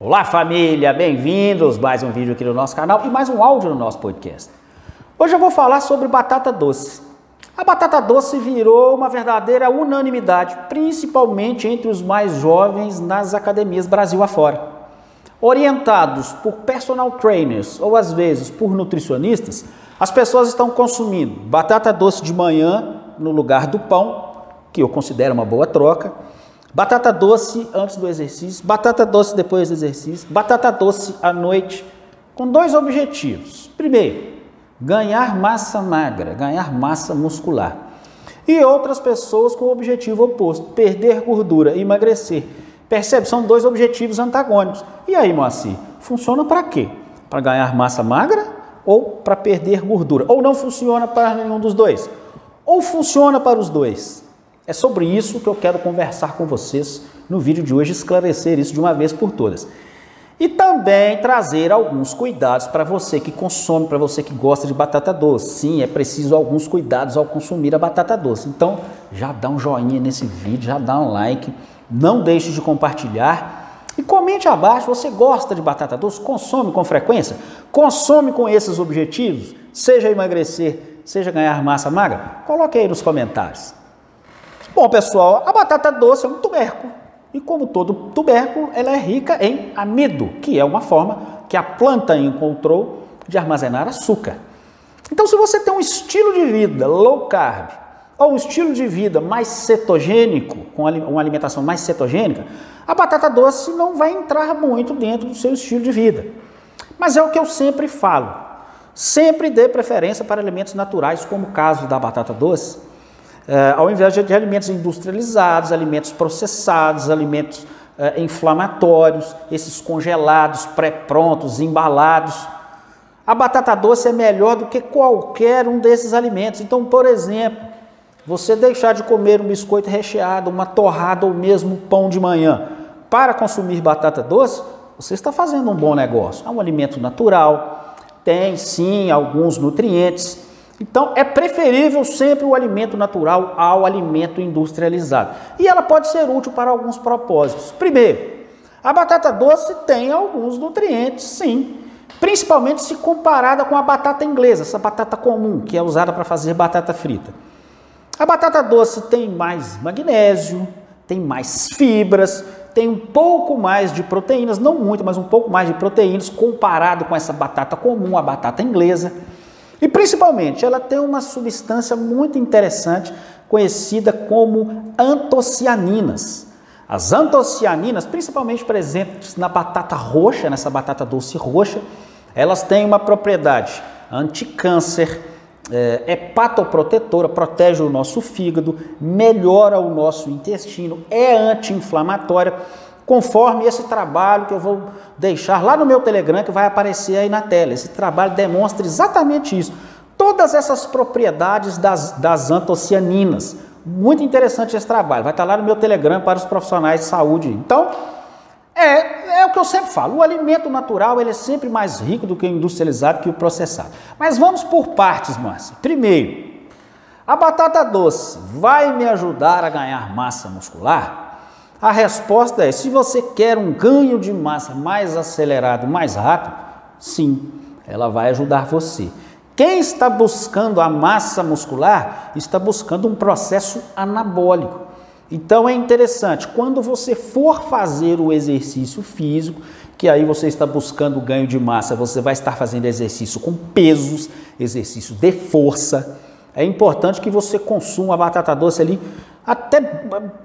Olá família, bem-vindos mais um vídeo aqui no nosso canal e mais um áudio no nosso podcast. Hoje eu vou falar sobre batata doce. A batata doce virou uma verdadeira unanimidade, principalmente entre os mais jovens nas academias Brasil afora. Orientados por personal trainers ou às vezes por nutricionistas, as pessoas estão consumindo batata doce de manhã no lugar do pão, que eu considero uma boa troca Batata doce antes do exercício, batata doce depois do exercício, batata doce à noite, com dois objetivos. Primeiro, ganhar massa magra, ganhar massa muscular. E outras pessoas com o objetivo oposto, perder gordura, emagrecer. Percebe? São dois objetivos antagônicos. E aí, Moacir, funciona para quê? Para ganhar massa magra ou para perder gordura? Ou não funciona para nenhum dos dois? Ou funciona para os dois? É sobre isso que eu quero conversar com vocês no vídeo de hoje, esclarecer isso de uma vez por todas. E também trazer alguns cuidados para você que consome, para você que gosta de batata doce. Sim, é preciso alguns cuidados ao consumir a batata doce. Então, já dá um joinha nesse vídeo, já dá um like, não deixe de compartilhar e comente abaixo, você gosta de batata doce? Consome com frequência? Consome com esses objetivos? Seja emagrecer, seja ganhar massa magra? Coloque aí nos comentários. Bom, pessoal, a batata doce é um tubérculo. E como todo tubérculo, ela é rica em amido, que é uma forma que a planta encontrou de armazenar açúcar. Então, se você tem um estilo de vida low carb ou um estilo de vida mais cetogênico, com uma alimentação mais cetogênica, a batata doce não vai entrar muito dentro do seu estilo de vida. Mas é o que eu sempre falo. Sempre dê preferência para alimentos naturais, como o caso da batata doce, ao invés de, alimentos industrializados, alimentos processados, alimentos uh, inflamatórios, esses congelados, pré-prontos, embalados. A batata doce é melhor do que qualquer um desses alimentos. Então, por exemplo, você deixar de comer um biscoito recheado, uma torrada ou mesmo pão de manhã para consumir batata doce, você está fazendo um bom negócio. É um alimento natural, tem sim alguns nutrientes, então, é preferível sempre o alimento natural ao alimento industrializado. E ela pode ser útil para alguns propósitos. Primeiro, a batata doce tem alguns nutrientes, sim, principalmente se comparada com a batata inglesa, essa batata comum que é usada para fazer batata frita. A batata doce tem mais magnésio, tem mais fibras, tem um pouco mais de proteínas, não muito, mas um pouco mais de proteínas comparado com essa batata comum, a batata inglesa. E principalmente, ela tem uma substância muito interessante conhecida como antocianinas. As antocianinas, principalmente presentes na batata roxa, nessa batata doce roxa, elas têm uma propriedade anticâncer, é, hepatoprotetora, protege o nosso fígado, melhora o nosso intestino, é anti-inflamatória conforme esse trabalho que eu vou deixar lá no meu Telegram, que vai aparecer aí na tela. Esse trabalho demonstra exatamente isso. Todas essas propriedades das, das antocianinas. Muito interessante esse trabalho. Vai estar lá no meu Telegram para os profissionais de saúde. Então, é, é o que eu sempre falo. O alimento natural ele é sempre mais rico do que o industrializado, que o processado. Mas vamos por partes, Márcia. Primeiro, a batata doce vai me ajudar a ganhar massa muscular? A resposta é: se você quer um ganho de massa mais acelerado, mais rápido, sim, ela vai ajudar você. Quem está buscando a massa muscular está buscando um processo anabólico. Então é interessante, quando você for fazer o exercício físico, que aí você está buscando ganho de massa, você vai estar fazendo exercício com pesos, exercício de força. É importante que você consuma a batata doce ali até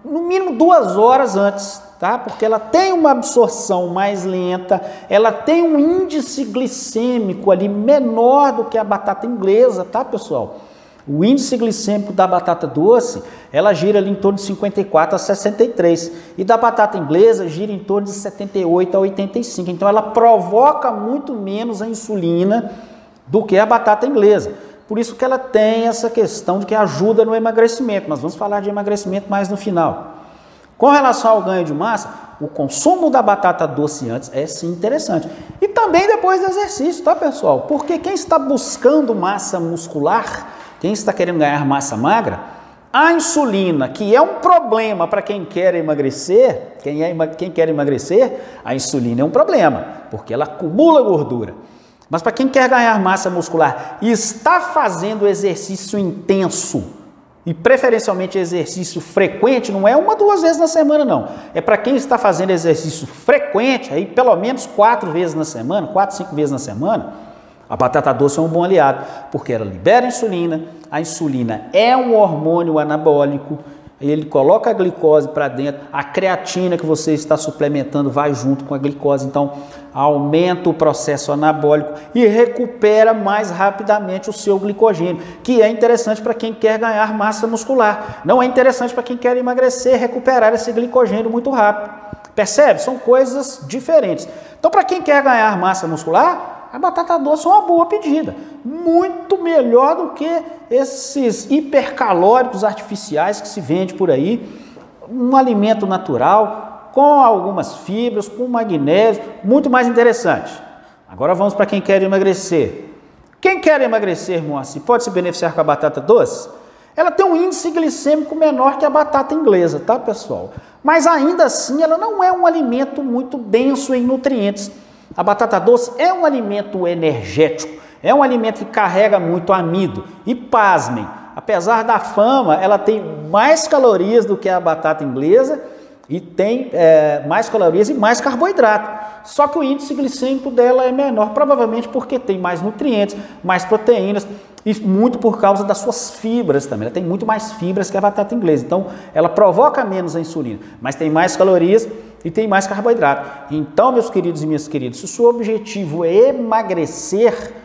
no mínimo duas horas antes, tá? Porque ela tem uma absorção mais lenta, ela tem um índice glicêmico ali menor do que a batata inglesa, tá, pessoal? O índice glicêmico da batata doce, ela gira ali em torno de 54 a 63, e da batata inglesa gira em torno de 78 a 85. Então ela provoca muito menos a insulina do que a batata inglesa. Por isso que ela tem essa questão de que ajuda no emagrecimento. Nós vamos falar de emagrecimento mais no final. Com relação ao ganho de massa, o consumo da batata doce antes é sim interessante. E também depois do exercício, tá pessoal? Porque quem está buscando massa muscular, quem está querendo ganhar massa magra, A insulina, que é um problema para quem quer emagrecer, quem, é, quem quer emagrecer, a insulina é um problema, porque ela acumula gordura. Mas para quem quer ganhar massa muscular e está fazendo exercício intenso, e preferencialmente exercício frequente, não é uma, duas vezes na semana, não. É para quem está fazendo exercício frequente, aí pelo menos quatro vezes na semana, quatro, cinco vezes na semana, a batata doce é um bom aliado, porque ela libera insulina, a insulina é um hormônio anabólico, ele coloca a glicose para dentro, a creatina que você está suplementando vai junto com a glicose, então aumenta o processo anabólico e recupera mais rapidamente o seu glicogênio, que é interessante para quem quer ganhar massa muscular. Não é interessante para quem quer emagrecer, recuperar esse glicogênio muito rápido. Percebe? São coisas diferentes. Então, para quem quer ganhar massa muscular, a batata doce é uma boa pedida. Muito melhor do que esses hipercalóricos artificiais que se vende por aí. Um alimento natural, com algumas fibras, com magnésio, muito mais interessante. Agora vamos para quem quer emagrecer. Quem quer emagrecer, Moacir, pode se beneficiar com a batata doce? Ela tem um índice glicêmico menor que a batata inglesa, tá, pessoal? Mas ainda assim, ela não é um alimento muito denso em nutrientes. A batata doce é um alimento energético, é um alimento que carrega muito amido. E pasmem, apesar da fama, ela tem mais calorias do que a batata inglesa e tem é, mais calorias e mais carboidrato. Só que o índice glicêmico dela é menor, provavelmente porque tem mais nutrientes, mais proteínas e muito por causa das suas fibras também. Ela tem muito mais fibras que a batata inglesa. Então, ela provoca menos a insulina, mas tem mais calorias e tem mais carboidrato. Então, meus queridos e minhas queridas, se o seu objetivo é emagrecer,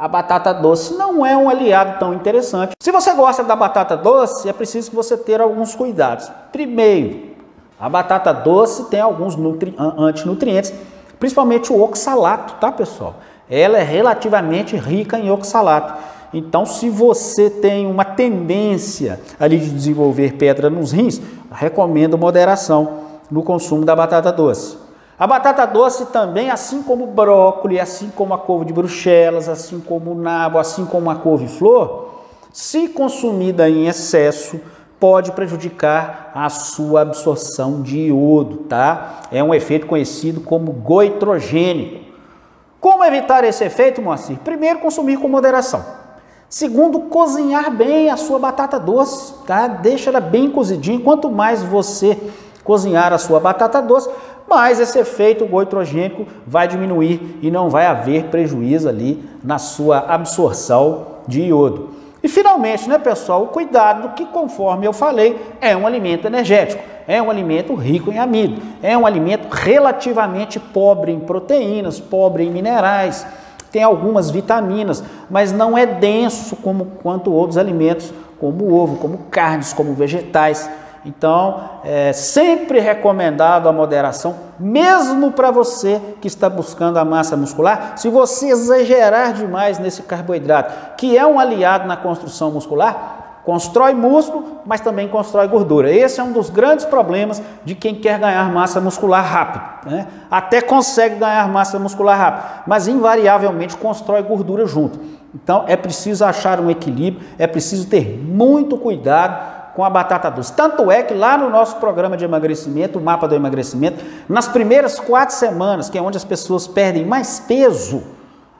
a batata doce não é um aliado tão interessante. Se você gosta da batata doce, é preciso que você ter alguns cuidados. Primeiro, a batata doce tem alguns antinutrientes, principalmente o oxalato, tá, pessoal? Ela é relativamente rica em oxalato. Então, se você tem uma tendência ali de desenvolver pedra nos rins, recomendo moderação no consumo da batata doce. A batata doce também, assim como o brócolis, assim como a couve de bruxelas, assim como o nabo, assim como a couve-flor, se consumida em excesso, pode prejudicar a sua absorção de iodo, tá? É um efeito conhecido como goitrogênico. Como evitar esse efeito, Moacir? Primeiro, consumir com moderação. Segundo, cozinhar bem a sua batata doce, tá? Deixa ela bem cozidinha. Quanto mais você cozinhar a sua batata doce, mas esse efeito goitrogênico vai diminuir e não vai haver prejuízo ali na sua absorção de iodo. E finalmente, né, pessoal, o cuidado que, conforme eu falei, é um alimento energético, é um alimento rico em amido, é um alimento relativamente pobre em proteínas, pobre em minerais, tem algumas vitaminas, mas não é denso como quanto outros alimentos, como ovo, como carnes, como vegetais. Então, é sempre recomendado a moderação, mesmo para você que está buscando a massa muscular. Se você exagerar demais nesse carboidrato, que é um aliado na construção muscular, constrói músculo, mas também constrói gordura. Esse é um dos grandes problemas de quem quer ganhar massa muscular rápido. Né? Até consegue ganhar massa muscular rápido, mas invariavelmente constrói gordura junto. Então é preciso achar um equilíbrio, é preciso ter muito cuidado com a batata doce. Tanto é que lá no nosso programa de emagrecimento, o mapa do emagrecimento, nas primeiras quatro semanas, que é onde as pessoas perdem mais peso,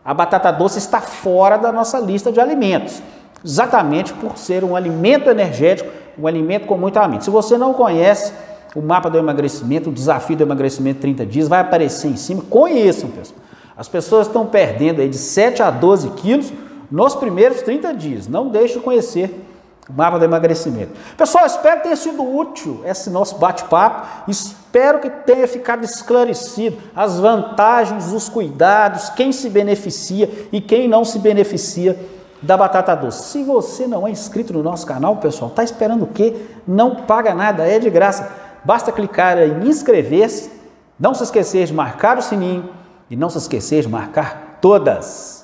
a batata doce está fora da nossa lista de alimentos. Exatamente por ser um alimento energético, um alimento com muito amido. Se você não conhece o mapa do emagrecimento, o desafio do emagrecimento 30 dias, vai aparecer em cima. Conheçam, pessoal. As pessoas estão perdendo aí de 7 a 12 quilos nos primeiros 30 dias. Não deixe de conhecer mapa do emagrecimento. Pessoal, espero que tenha sido útil esse nosso bate-papo. Espero que tenha ficado esclarecido as vantagens, os cuidados, quem se beneficia e quem não se beneficia da batata doce. Se você não é inscrito no nosso canal, pessoal, está esperando o quê? Não paga nada, é de graça. Basta clicar em inscrever-se, não se esquecer de marcar o sininho e não se esquecer de marcar todas.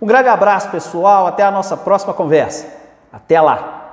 Um grande abraço, pessoal. Até a nossa próxima conversa. Até lá!